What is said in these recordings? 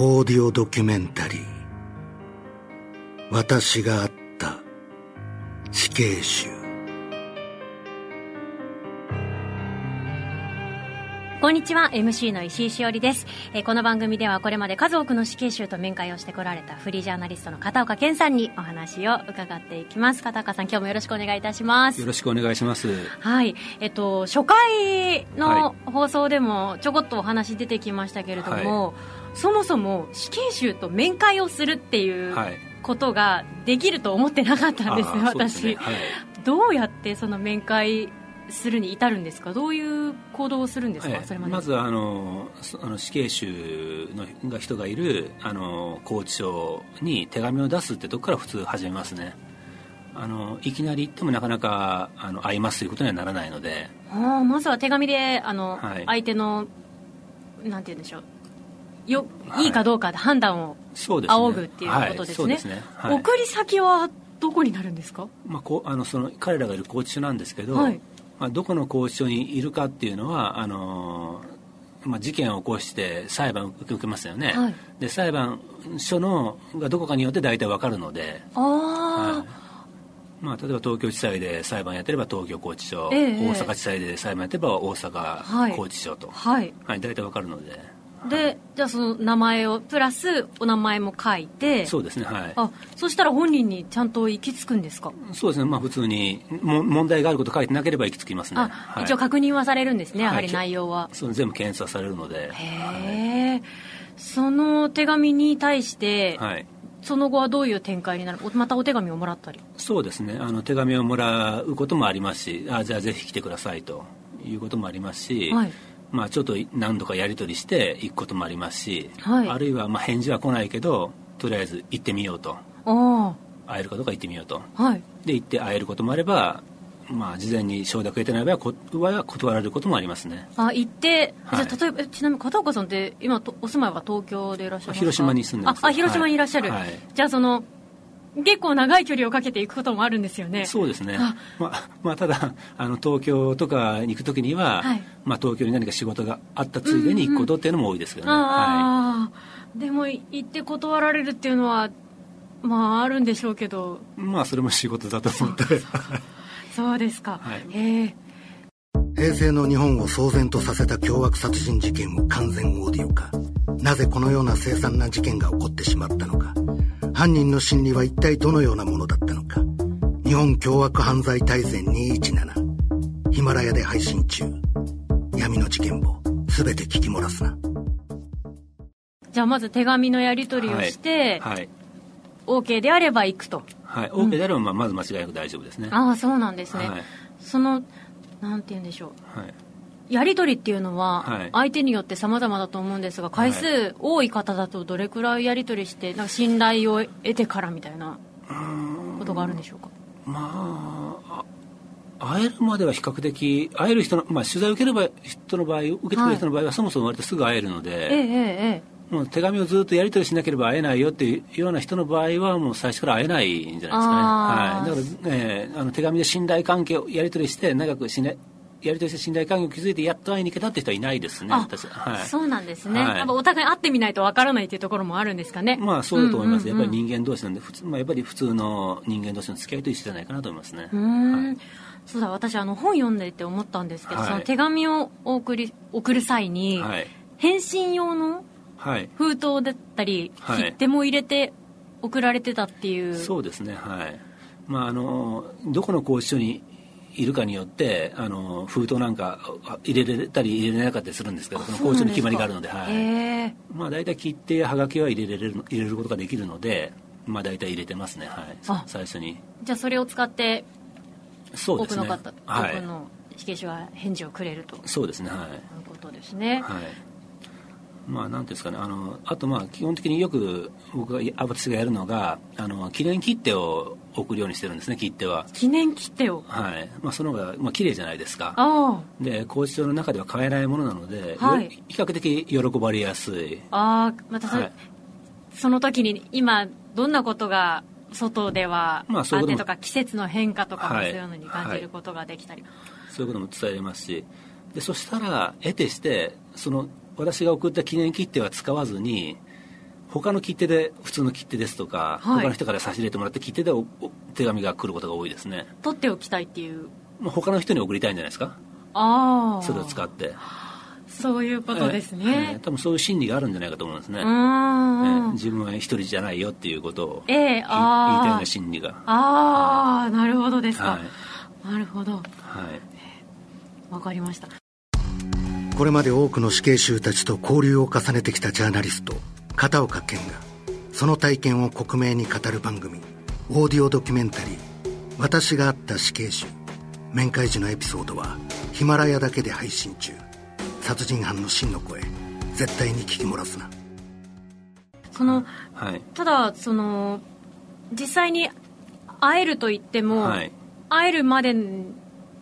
オーディオドキュメンタリー。私があった。死刑囚。こんにちは。MC の石井しおりです、えーこの番組ではこれまで数多くの死刑囚と面会をしてこられた。フリージャーナリストの片岡健さんにお話を伺っていきます。片岡さん今日もよろしくお願いいたします。よろしくお願いします。はい、えっと、初回の放送でもちょこっとお話出てきましたけれども、そもそも死刑囚と面会をするっていうはい。ことができると思ってなかったんですね、あーそうです私。ねはい。どうやってその面会するに至るんですか？どういう行動をするんですか、ええそれまで。まずはあのそあの死刑囚のが人がいるあの拘置所に手紙を出すってとこから普通始めますね。あのいきなり行ってもなかなかあの会いますということにはならないので。あーまずは手紙であの、はい。相手のなんて言うんでしょうよはい。いいかどうかで判断を仰ぐっていうことですね,、すね、はい。送り先はどこになるんですか？まあ、こうあのその彼らがいる拘置所なんですけど、はい。まあ、どこの拘置所にいるかっていうのはあのー、まあ、事件を起こして裁判を受けますよね、はい。で裁判所のがどこかによって大体わかるので、ああ、はい。まあ、例えば東京地裁で裁判やってれば東京拘置所、ええ大阪地裁で裁判やってれば大はい。阪拘置所と、はい。はい大体わかるのででじゃあその名前をプラスお名前も書いてそうですねはい。あそしたら本人にちゃんと行き着くんですか？そうですねまあ普通にも問題があること書いてなければ行き着きますね、あ、はい。一応確認はされるんですねやはりはい内容は、そう全部検査されるので。へえその手紙に対して、はい。その後はどういう展開になる？おまたお手紙をもらったり？そうですね。あの手紙をもらうこともありますしあじゃあぜひ来てくださいということもありますし、はいまあ、ちょっと何度かやり取りして行くこともありますし、はい。あるいはまあ返事は来ないけどとりあえず行ってみようと。あ会えるかどうか行ってみようと。あはい。で行って会えることもあれば、まあ、事前に承諾得てない場合はこは断られることもありますね。あ行って、はい。じゃあ例えばえちなみに片岡さんって今とお住まいは東京でいらっしゃいますか？広島に住んでます。ああ広島にいらっしゃる、じゃあその結構長い距離をかけていくこともあるんですよね。そうですね。あ。まあまあ、ただあの東京とかに行く時には、はい。まあ、東京に何か仕事があったついでに行くことっていうのも多いですけどね、はい。ああ、でも行って断られるっていうのはまああるんでしょうけど。まあそれも仕事だと思って。そうですか、はい。へえ平成の日本を騒然とさせた凶悪殺人事件を完全オーディオ化。なぜこのような凄惨な事件が起こってしまったのか犯人の心理は一体どのようなものだったのか。日本凶悪犯罪大全217ヒマラヤで配信中。闇の事件簿。全て聞き漏らすな。じゃあまず手紙のやり取りをして、はい、OK であれば行くと。はい、OK であれば、まあ、まず間違いなく大丈夫ですね。ああそうなんですね、はい。そのなんて言うんでしょう。はいやり取りっていうのははい。相手によって様々だと思うんですが回数多い方だとどれくらいやり取りしてなんか信頼を得てからみたいなことがあるんでしょうか？まああ会えるまでは比較的会える人の、まあ、取材を受ければ人の場合受けてくれる人の場合はそもそも割とすぐ会えるのええで、ええもう手紙をずっとやり取りしなければ会えないよっていうような人の場合はもう最初から会えないんじゃないですかね、はい、だから、えーあの手紙で信頼関係をやり取りして長く信頼やり取りして信頼関係を築いてやっと会いに行けたって人はいないですね。はい。そうなんですね、はい。やっぱお互い会ってみないとわからないっていうところもあるんですかね。まあそうだと思います、うんうんうんやっぱり人間同士なんで普通、まあ、やっぱり普通の人間同士の付き合いと一緒じゃないかなと思いますね、うーん、はい。そうだ私あの本読んでいて思ったんですけど、はい。その手紙を送り送る際に、はい。返信用のはい。封筒だったり、はい。切手も入れて送られてたっていう。そうですねはい。まああのどこの拘置所にいるかによってあの封筒なんかあ入れれたり入れれなかったりするんですけどその拘置所に決まりがあるのではい。まあ大体切手やはがきは入れれる入れることができるのでまあ大体入れてますね。はい。あ最初に。じゃあそれを使ってそうですね。多くの方、はい。多くの死刑囚は返事をくれると。いうそうですねはい。ことですね、はい。まあなんていうんですかね。あのあとまあ基本的によく僕があ私がやるのがあの記念切手を送るようにしてるんですね切手は。記念切手を。はい。まあその方がまあ綺麗じゃないですか。あで拘置所の中では買えないものなので、はい。よ比較的喜ばれやすい。あああまたそ,、はい。その時に今どんなことが外ではあってまあそういうことか季節の変化とかもはいそういうのに感じることができたり、そういうことも伝えれますし。でそしたら得てしてその私が送った記念切手は使わずに他の切手で普通の切手ですとか、はい。他の人から差し入れてもらって切手でおお手紙が来ることが多いですね。取っておきたいっていう。まあ他の人に送りたいんじゃないですか？ああ。それを使って。そういうことですええね、多分そういう心理があるんじゃないかと思うんですね、うえー自分は一人じゃないよっていうことをええ言い言いたいようあな心理が。ああなるほどですか、はい、なるほど。はい、わかりました。これまで多くの死刑囚たちと交流を重ねてきたジャーナリスト片岡健がその体験を克明に語る番組オーディオドキュメンタリー「私があった死刑囚」面会時のエピソードはヒマラヤだけで配信中。殺人犯の真の声絶対に聞き漏らすな。そのはい。ただその実際に会えると言っても、はい。会えるまでに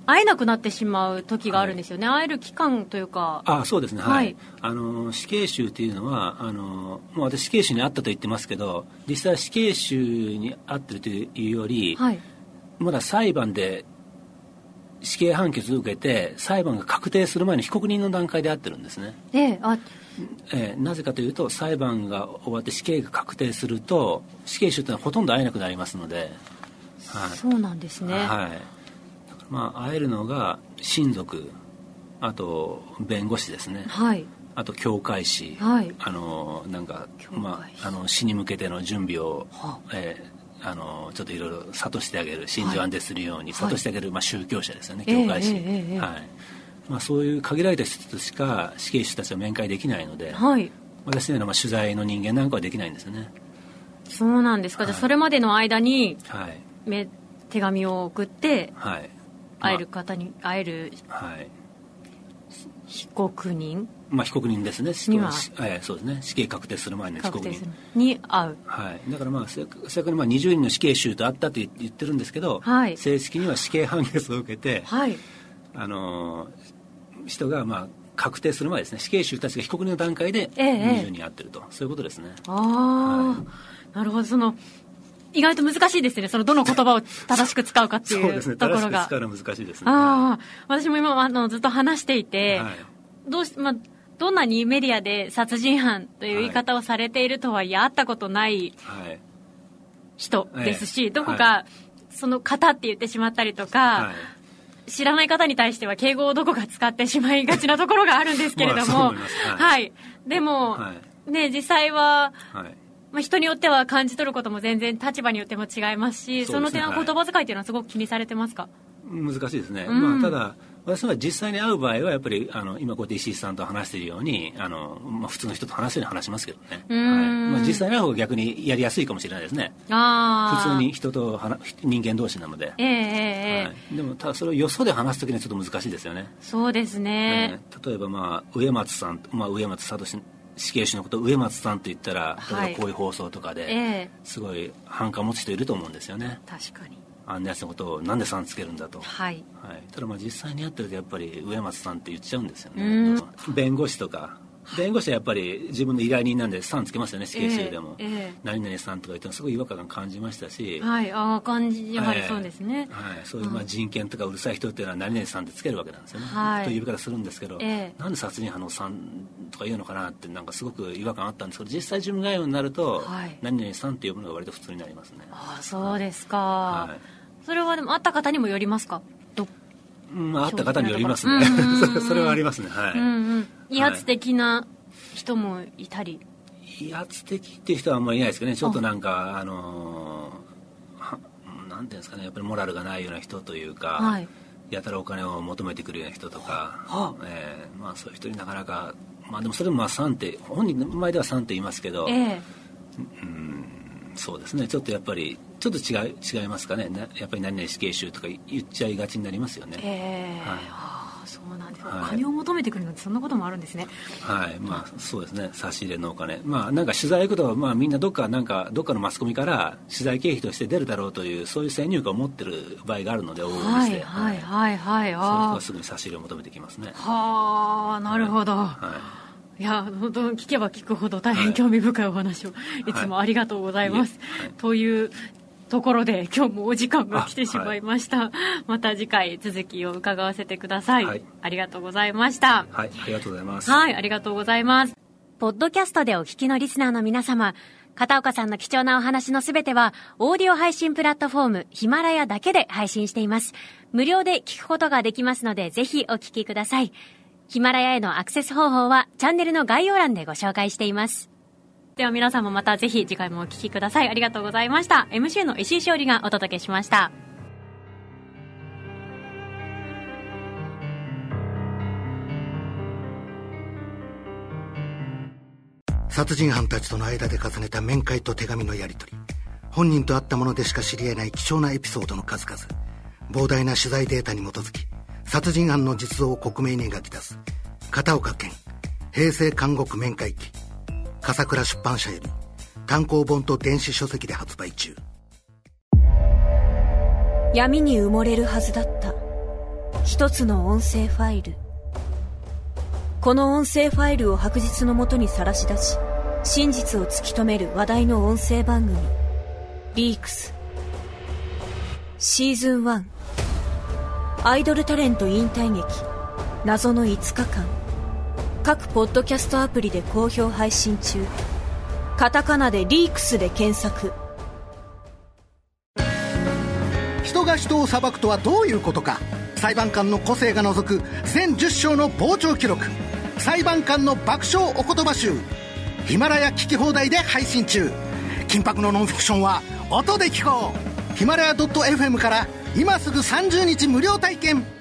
会えなくなってしまう時があるんですよね、会える期間というか。あそうですね。はい、はい。あの死刑囚っていうのはあのもう私死刑囚に会ったと言ってますけど実際は死刑囚に会ってるというより、はい。まだ裁判で死刑判決を受けて裁判が確定する前の被告人の段階で会ってるんですね、ええあえーなぜかというと裁判が終わって死刑が確定すると死刑囚ってのはほとんど会えなくなりますので、はい。そうなんですね、はい、まあ会えるのが親族あと弁護士ですね。はい。あと教会士、はい。あのなんか、まあ、あの死に向けての準備を、はえーあのちょっといろいろ諭してあげる真珠を安定するように諭してあげる、まあ、宗教者ですよねええ教会士、ええええはい。まあ、そういう限られた人としか死刑囚たちは面会できないので、はい。私のようなまあ取材の人間なんかはできないんですよね。そうなんですか、はいじゃあそれまでの間にはい。め手紙を送ってはい会える方に、会えるはい。被告人？まあ、被告人ですね、には？しえーそうですね。死刑確定する前の被告人。に会う。はい、だからまあせ正確にまあ20人の死刑囚と会ったと言言ってるんですけど、はい。正式には死刑判決を受けて、はい。あのー人がまあ確定する前ですね。死刑囚たちが被告人の段階でええええ。20人会ってると、そういうことですね。ああ、なるほど。その意外と難しいですね。そのどの言葉を正しく使うかってそうですね。いうところが。正しく使うのは難しいですね。ああ私も今あのずっと話していて、はい。どうしまあどんなにメディアで殺人犯という言い方をされているとはいえ、会ったことないはい。人ですし、ええ。どこか、はその方って言ってしまったりとか、はい。知らない方に対しては敬語をどこか使ってしまいがちなところがあるんですけれども、はい。はい。でも、はね、実際は、はいまあ、人によっては感じ取ることも全然立場によっても違いますし、そね。の点は言葉遣いっていうのはすごく気にされてますか、難しいですね、うん。まあ、ただ私は実際に会う場合はやっぱりあの今こうやって石井さんと話しているようにあの、まあ、普通の人と話すように話しますけどね、うはい。んまあ、実際に会う方が逆にやりやすいかもしれないですね。普通に。人と話人間同士なので、ええええええ。はい、でもただそれをよそで話す時にはちょっと難しいですよね、そうですね。えー例えば、まあ、植松さん、まあ、植松聡死刑囚のことを植松さんと言ったらこういう放送とかで、ええ。すごい反感を持つ人いると思うんですよね。確かに。あんなやつのことをなんでさんつけるんだと、はい。はい、ただまあ実際にやってるとやっぱり植松さんって言っちゃうんですようん。ね弁護士とか弁護士はやっぱり自分の依頼人なんでさんつけますよね死刑囚でも、ええ。ええ何々さんとか言ってもすごい違和感を感じましたし、はい。ああ、感じ、やはりそうですね。はい、そういうまあ人権とかうるさい人っていうのは何々さんってつけるわけなんですよね、はい。という呼び方するんですけど、ええ。なんで殺人犯のさんとか言うのかなってなんかすごく違和感あったんですけど実際自分がようになると、はい。何々さんって呼ぶのが割と普通になりますね。ああ、そうですか。はい。それはでも、会った方にもよりますか？どうんまあ会った方によりますね。うんうんうん。うんそれはありますね。はい、うんうん。威圧的な人もいたり。威圧的っていう人はあんまりいないですけどね。ちょっとなんかあのーはなんていうんですかね。やっぱりモラルがないような人というか、はい。やたらお金を求めてくるような人とか、はえーまあ、そういう人になかなかまあでもそれもまあ3って本人の前では3って言いますけど、ええ。そうですね。ちょっとやっぱりちょっと違い違いますかね。なやっぱり何々死刑囚とか言っちゃいがちになりますよね。ええはい。ああ、そうなんです。おはい。金を求めてくるのってそんなこともあるんですね。はい。まあそうですね。差し入れのお金。まあなんか取材行くとまあみんなどっかなんかどっかのマスコミから取材経費として出るだろうというそういう先入観を持ってる場合があるので大い、にして。はい、はい、はい。そういはすぐに差し入れを求めてきますね。あ。はあ、なるほど。はい。や本当聞けば聞くほど大変興味深いお話をいつもありがとうございます。はい。はい。というところで今日もお時間が来てしまいました、また次回続きを伺わせてください、はい。ありがとうございました。はい、ありがとうございます。はい。ありがとうございます。ポッドキャストでお聞きのリスナーの皆様、片岡さんの貴重なお話のすべては、オーディオ配信プラットフォーム、ヒマラヤだけで配信しています。無料で聞くことができますので、ぜひお聞きください。ヒマラヤへのアクセス方法は、チャンネルの概要欄でご紹介しています。では皆さんもまたぜひ次回もお聞きください。ありがとうございました。MC の石井しおりがお届けしました。殺人犯たちとの間で重ねた面会と手紙のやり取り本人と会ったものでしか知り得ない貴重なエピソードの数々膨大な取材データに基づき殺人犯の実像を克明に描き出す片岡健平成監獄面会記笠倉出版社より単行本と電子書籍で発売中。闇に埋もれるはずだった。一つの音声ファイル。この音声ファイルを白日のもとにさらし出し真実を突き止める話題の音声番組「リークス」シーズン1アイドルタレント引退劇。謎の5日間。各ポッドキャストアプリで好評配信中。カタカナで「リークス」で検索。人が人を裁くとはどういうことか。裁判官の個性が除く全10章の傍聴記録。裁判官の爆笑お言葉集。ヒマラヤ聞き放題で配信中。緊迫のノンフィクションは音で聞こう。ヒマラヤ .fm から今すぐ30日無料体験。